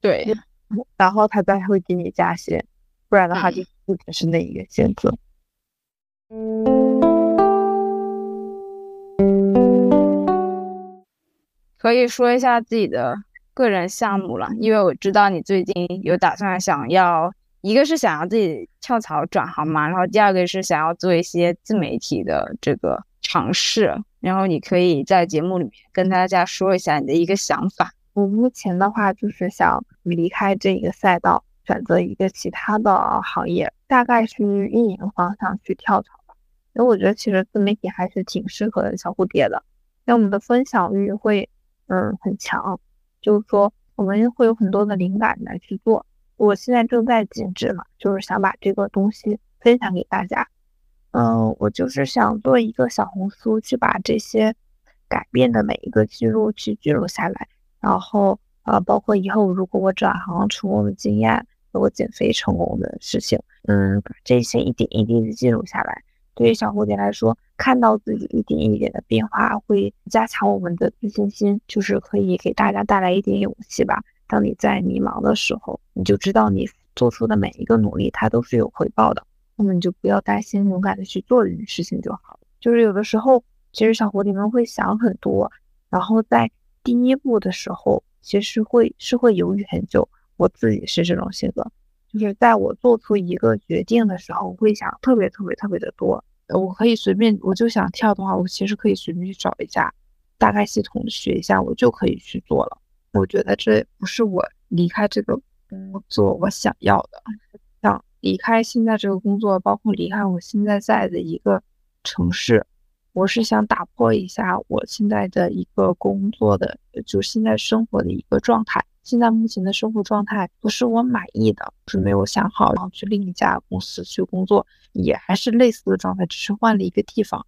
对，然后他再会给你加薪。不然的话，就不只是那一个选择。可以说一下自己的个人项目了，因为我知道你最近有打算想要，一个是想要自己跳槽转行嘛，然后第二个是想要做一些自媒体的这个尝试。然后你可以在节目里面跟大家说一下你的一个想法。我目前的话就是想离开这一个赛道，选择一个其他的行业，大概是运营方向去跳槽吧。因为我觉得其实自媒体还是挺适合小蝴蝶的，因为我们的分享欲会嗯很强，就是说我们会有很多的灵感来去做。我现在正在静止嘛，就是想把这个东西分享给大家。嗯，我就是想做一个小红书，去把这些改变的每一个记录去记录下来。然后呃，包括以后如果我转行成功的经验，我减肥成功的事情，嗯，把这些一点一滴的记录下来。对于小蝴蝶来说，看到自己一点一点的变化，会加强我们的自信心，就是可以给大家带来一点勇气吧。当你在迷茫的时候，你就知道你做出的每一个努力，它都是有回报的。那么你就不要担心，勇敢的去做这件事情就好。就是有的时候，其实小蝴蝶们会想很多，然后在第一步的时候，其实会是会犹豫很久。我自己是这种性格，就是在我做出一个决定的时候，我会想特别特别特别的多。我可以随便，我就想跳的话，我其实可以随便去找一下，大概系统学一下，我就可以去做了。我觉得这不是我离开这个工作我想要的，想离开现在这个工作，包括离开我现在在的一个城市，我是想打破一下我现在的一个工作的，就现在生活的一个状态。现在目前的生活状态不是我满意的，是没有想好，然后去另一家公司去工作，也还是类似的状态，只是换了一个地方，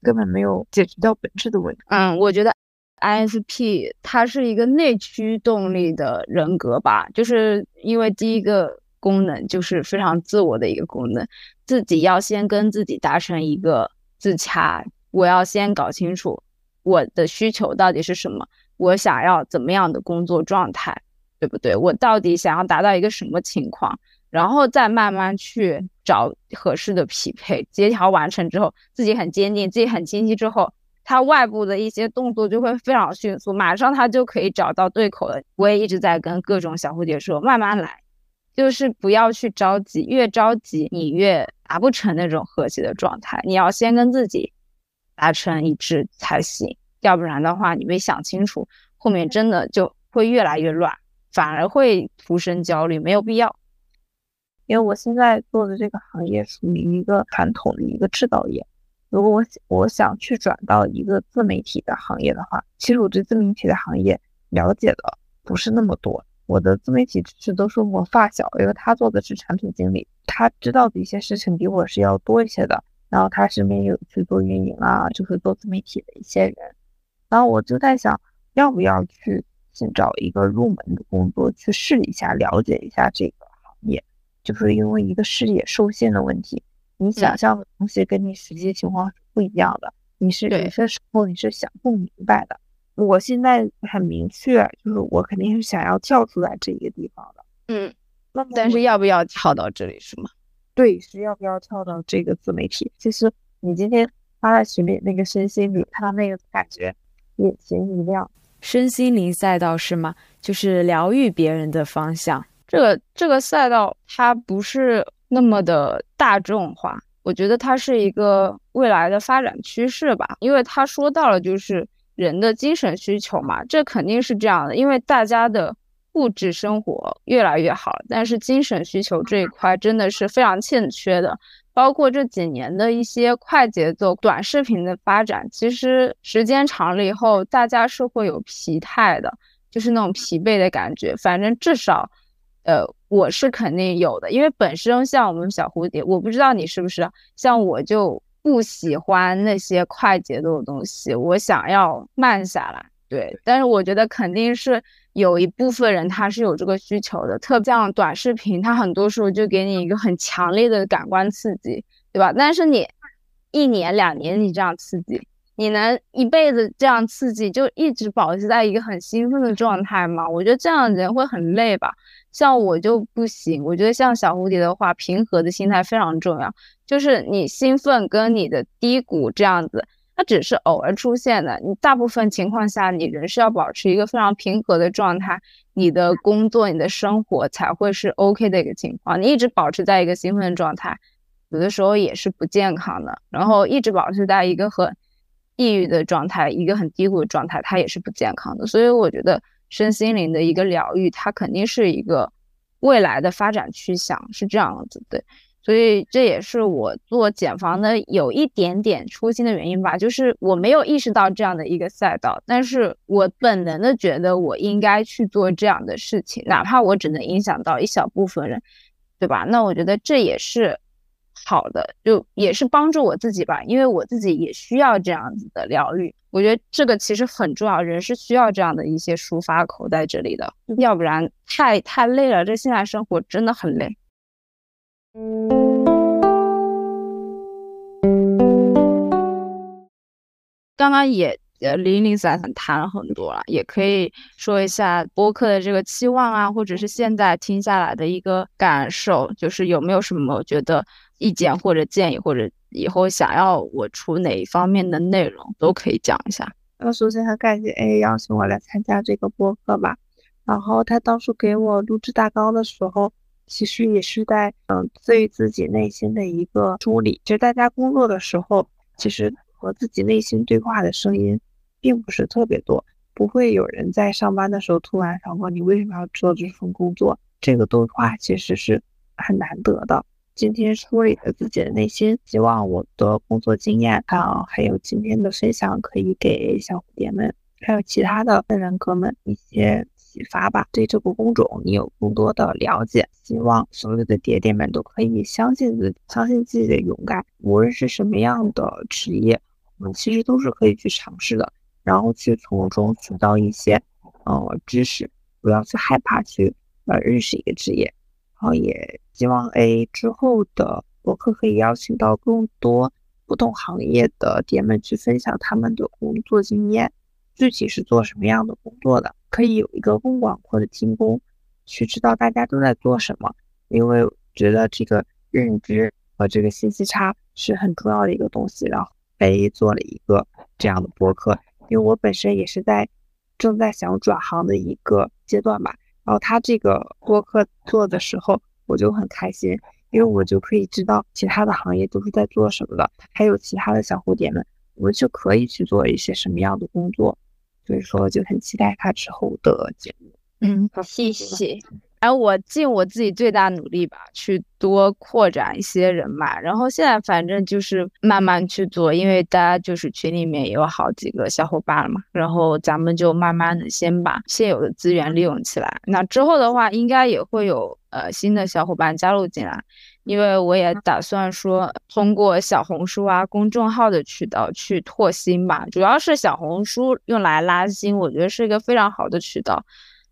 根本没有解决掉本质的问题。嗯，我觉得。ISP 它是一个内驱动力的人格吧，就是因为第一个功能就是非常自我的一个功能，自己要先跟自己达成一个自洽，我要先搞清楚我的需求到底是什么，我想要怎么样的工作状态，对不对？我到底想要达到一个什么情况，然后再慢慢去找合适的匹配，协调完成之后，自己很坚定，自己很清晰之后。他外部的一些动作就会非常迅速，马上他就可以找到对口的。我也一直在跟各种小蝴蝶说，慢慢来，就是不要去着急，越着急你越达不成那种和谐的状态。你要先跟自己达成一致才行，要不然的话，你没想清楚，后面真的就会越来越乱，反而会徒生焦虑，没有必要。因为我现在做的这个行业属于一个传统的一个制造业。如果我我想去转到一个自媒体的行业的话，其实我对自媒体的行业了解的不是那么多。我的自媒体知识都是我发小，因为他做的是产品经理，他知道的一些事情比我是要多一些的。然后他身边有去做运营啊，就是做自媒体的一些人。然后我就在想，要不要去先找一个入门的工作去试一下，了解一下这个行业，就是因为一个视野受限的问题。你想象的东西跟你实际情况是不一样的，你是有些时候你是想不明白的。我现在很明确，就是我肯定是想要跳出来这一个地方的。嗯，那但是要不要跳到这里是吗？对，是要不要跳到这个自媒体？其实你今天发在群里那个身心灵，他那个感觉眼前一亮。身心灵赛道是吗？就是疗愈别人的方向。这个这个赛道它不是。那么的大众化，我觉得它是一个未来的发展趋势吧，因为他说到了就是人的精神需求嘛，这肯定是这样的，因为大家的物质生活越来越好，但是精神需求这一块真的是非常欠缺的。包括这几年的一些快节奏短视频的发展，其实时间长了以后，大家是会有疲态的，就是那种疲惫的感觉。反正至少。呃，我是肯定有的，因为本身像我们小蝴蝶，我不知道你是不是像我，就不喜欢那些快节奏的东西，我想要慢下来。对，但是我觉得肯定是有一部分人他是有这个需求的，特别像短视频，它很多时候就给你一个很强烈的感官刺激，对吧？但是你一年两年你这样刺激，你能一辈子这样刺激，就一直保持在一个很兴奋的状态吗？我觉得这样人会很累吧。像我就不行，我觉得像小蝴蝶的话，平和的心态非常重要。就是你兴奋跟你的低谷这样子，它只是偶尔出现的。你大部分情况下，你人是要保持一个非常平和的状态，你的工作、你的生活才会是 OK 的一个情况。你一直保持在一个兴奋状态，有的时候也是不健康的。然后一直保持在一个很抑郁的状态，一个很低谷的状态，它也是不健康的。所以我觉得身心灵的一个疗愈，它肯定是一个未来的发展趋向，是这样子的。所以这也是我做减房的有一点点初心的原因吧，就是我没有意识到这样的一个赛道，但是我本能的觉得我应该去做这样的事情，哪怕我只能影响到一小部分人，对吧？那我觉得这也是好的，就也是帮助我自己吧，因为我自己也需要这样子的疗愈。我觉得这个其实很重要，人是需要这样的一些抒发口在这里的，要不然太太累了，这现在生活真的很累。刚刚也呃零零散散谈了很多了，也可以说一下播客的这个期望啊，或者是现在听下来的一个感受，就是有没有什么觉得意见或者建议，或者以后想要我出哪一方面的内容，都可以讲一下。那首先很感谢 A 邀请我来参加这个播客吧，然后他当初给我录制大纲的时候。其实也是在嗯，对自己内心的一个梳理。其实大家工作的时候，其实和自己内心对话的声音并不是特别多，不会有人在上班的时候突然反问你为什么要做这份工作。这个对话其实是很难得的。今天梳理了自己的内心，希望我的工作经验啊，还有今天的分享，可以给小蝴蝶们，还有其他的人人哥们一些。启发吧，对这个工种你有更多的了解。希望所有的爹爹们都可以相信自己，相信自己的勇敢。无论是什么样的职业，我们其实都是可以去尝试的，然后去从中学到一些呃知识。不要去害怕去呃认识一个职业。然后也希望 A 之后的博客可以邀请到更多不同行业的爹们去分享他们的工作经验，具体是做什么样的工作的。可以有一个更广阔的天空，去知道大家都在做什么。因为觉得这个认知和这个信息差是很重要的一个东西。然后被做了一个这样的博客，因为我本身也是在正在想转行的一个阶段吧。然后他这个博客做的时候，我就很开心，因为我就可以知道其他的行业都是在做什么的，还有其他的小蝴蝶们，我们就可以去做一些什么样的工作。所以说就很期待他之后的节目。嗯，谢谢。哎，我尽我自己最大努力吧，去多扩展一些人脉。然后现在反正就是慢慢去做，因为大家就是群里面也有好几个小伙伴了嘛。然后咱们就慢慢的先把现有的资源利用起来。那之后的话，应该也会有呃新的小伙伴加入进来。因为我也打算说，通过小红书啊、公众号的渠道去拓新吧，主要是小红书用来拉新，我觉得是一个非常好的渠道。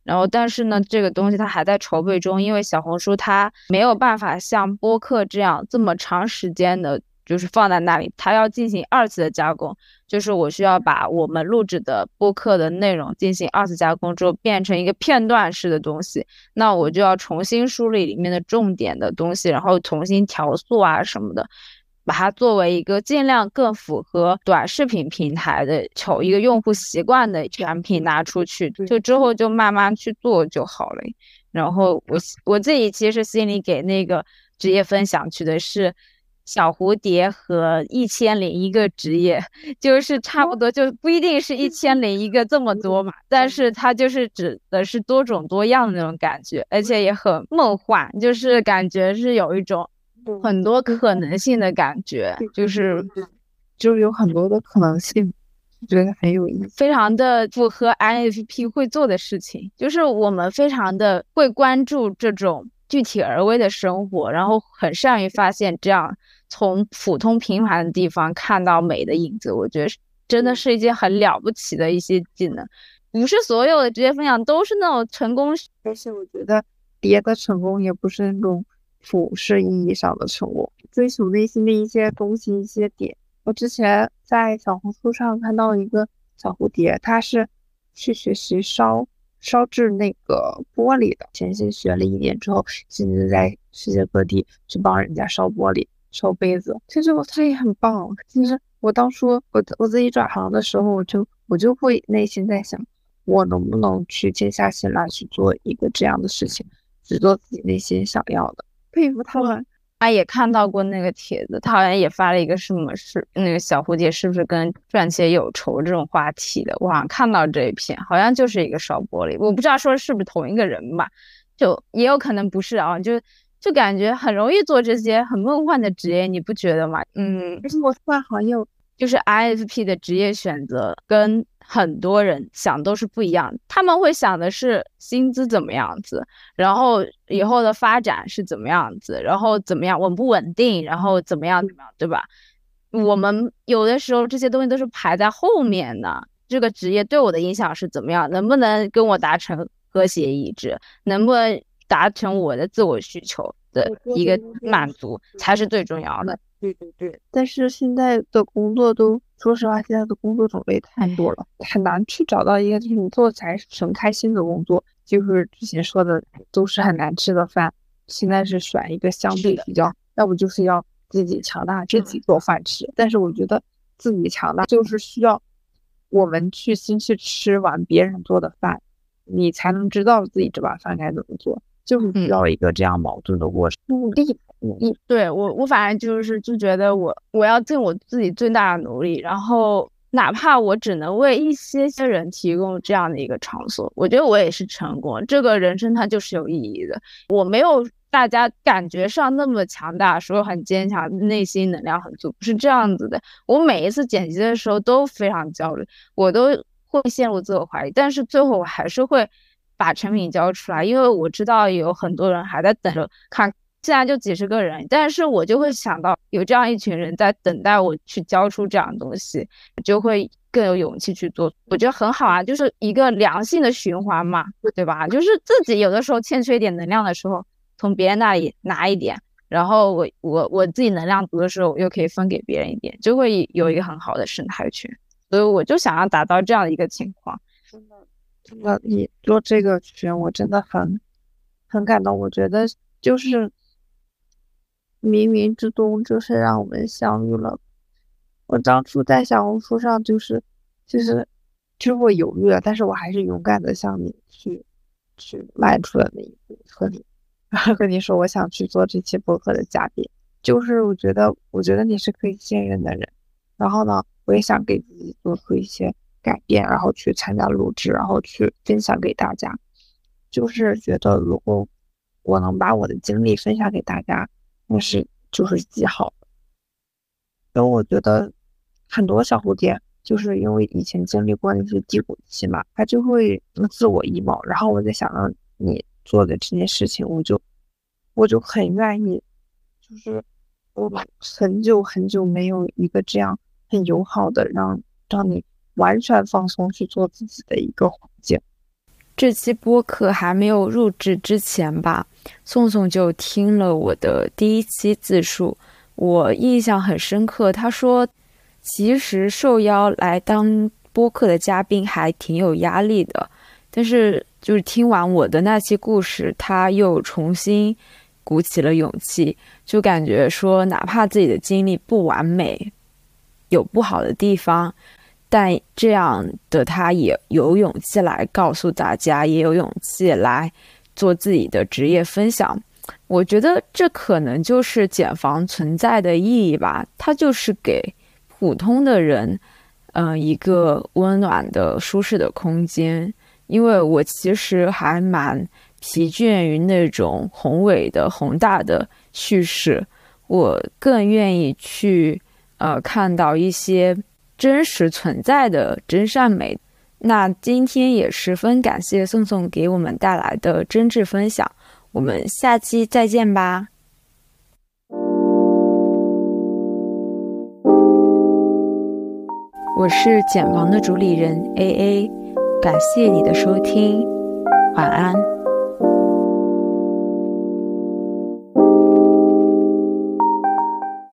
然后，但是呢，这个东西它还在筹备中，因为小红书它没有办法像播客这样这么长时间的。就是放在那里，它要进行二次的加工，就是我需要把我们录制的播客的内容进行二次加工之后，变成一个片段式的东西，那我就要重新梳理里面的重点的东西，然后重新调速啊什么的，把它作为一个尽量更符合短视频平台的求一个用户习惯的产品拿出去，就之后就慢慢去做就好了。然后我我自己其实心里给那个职业分享去的是。小蝴蝶和一千零一个职业，就是差不多，就不一定是一千零一个这么多嘛，但是它就是指的是多种多样的那种感觉，而且也很梦幻，就是感觉是有一种很多可能性的感觉，就是就是有很多的可能性，觉得很有意思，非常的符合 INFP 会做的事情，就是我们非常的会关注这种具体而微的生活，然后很善于发现这样。从普通平凡的地方看到美的影子，我觉得真的是一件很了不起的一些技能。不是所有的职业分享都是那种成功，而且我觉得别的成功也不是那种普世意义上的成功，追求内心的一些东西、一些点。我之前在小红书上看到一个小蝴蝶，他是去学习烧烧制那个玻璃的，潜心学了一年之后，现在在世界各地去帮人家烧玻璃。烧杯子，其实我他也很棒。其实我当初我我自己转行的时候，我就我就会内心在想，我能不能去静下心来去做一个这样的事情，只做自己内心想要的。佩服他们，啊，也看到过那个帖子，他好像也发了一个什么是那个小蝴蝶是不是跟赚钱有仇这种话题的，我好像看到这一篇，好像就是一个烧玻璃，我不知道说是不是同一个人吧，就也有可能不是啊，就就感觉很容易做这些很梦幻的职业，你不觉得吗？嗯，可是我突然好像，就是 ISP 的职业选择跟。很多人想都是不一样，他们会想的是薪资怎么样子，然后以后的发展是怎么样子，然后怎么样稳不稳定，然后怎么样怎么样，对吧？我们有的时候这些东西都是排在后面的。这个职业对我的影响是怎么样？能不能跟我达成和谐一致？能不能达成我的自我需求的一个满足才是最重要的。对对对，但是现在的工作都，说实话，现在的工作种类太多了，很难去找到一个就是你做起来很开心的工作。就是之前说的，都是很难吃的饭。现在是选一个相对比较，要不就是要自己强大，自己做饭吃。但是我觉得自己强大就是需要我们去先去吃完别人做的饭，你才能知道自己这碗饭该怎么做。就是需要一个这样矛盾的过程，努力。努力，对我，我反正就是就觉得我我要尽我自己最大的努力，然后哪怕我只能为一些些人提供这样的一个场所，我觉得我也是成功。这个人生它就是有意义的。我没有大家感觉上那么强大，说很坚强，内心能量很足，不是这样子的。我每一次剪辑的时候都非常焦虑，我都会陷入自我怀疑，但是最后我还是会把成品交出来，因为我知道有很多人还在等着看。现在就几十个人，但是我就会想到有这样一群人在等待我去交出这样的东西，就会更有勇气去做。我觉得很好啊，就是一个良性的循环嘛，对吧？就是自己有的时候欠缺一点能量的时候，从别人那里拿一点，然后我我我自己能量足的时候，我又可以分给别人一点，就会有一个很好的生态圈。所以我就想要达到这样的一个情况。真的，真的，你做这个群，我真的很很感动。我觉得就是。冥冥之中就是让我们相遇了。我当初在小红书上就是，就是，其实我犹豫了，但是我还是勇敢的向你去，去迈出了那一步，和你，和你说我想去做这期播客的嘉宾。就是我觉得，我觉得你是可以信任的人。然后呢，我也想给自己做出一些改变，然后去参加录制，然后去分享给大家。就是觉得，如果我能把我的经历分享给大家。那是就是极好的，然后我觉得很多小蝴蝶就是因为以前经历过那些低谷期嘛，他就会自我 emo。然后我在想让你做的这件事情，我就我就很愿意，就是我很久很久没有一个这样很友好的让让你完全放松去做自己的一个环境。这期播客还没有录制之前吧。宋宋就听了我的第一期自述，我印象很深刻。他说，其实受邀来当播客的嘉宾还挺有压力的，但是就是听完我的那期故事，他又重新鼓起了勇气，就感觉说，哪怕自己的经历不完美，有不好的地方，但这样的他也有勇气来告诉大家，也有勇气来。做自己的职业分享，我觉得这可能就是减房存在的意义吧。它就是给普通的人，嗯，一个温暖的、舒适的空间。因为我其实还蛮疲倦于那种宏伟的、宏大的叙事，我更愿意去，呃，看到一些真实存在的真善美。那今天也十分感谢宋宋给我们带来的真挚分享，我们下期再见吧。我是简房的主理人 A A，感谢你的收听，晚安。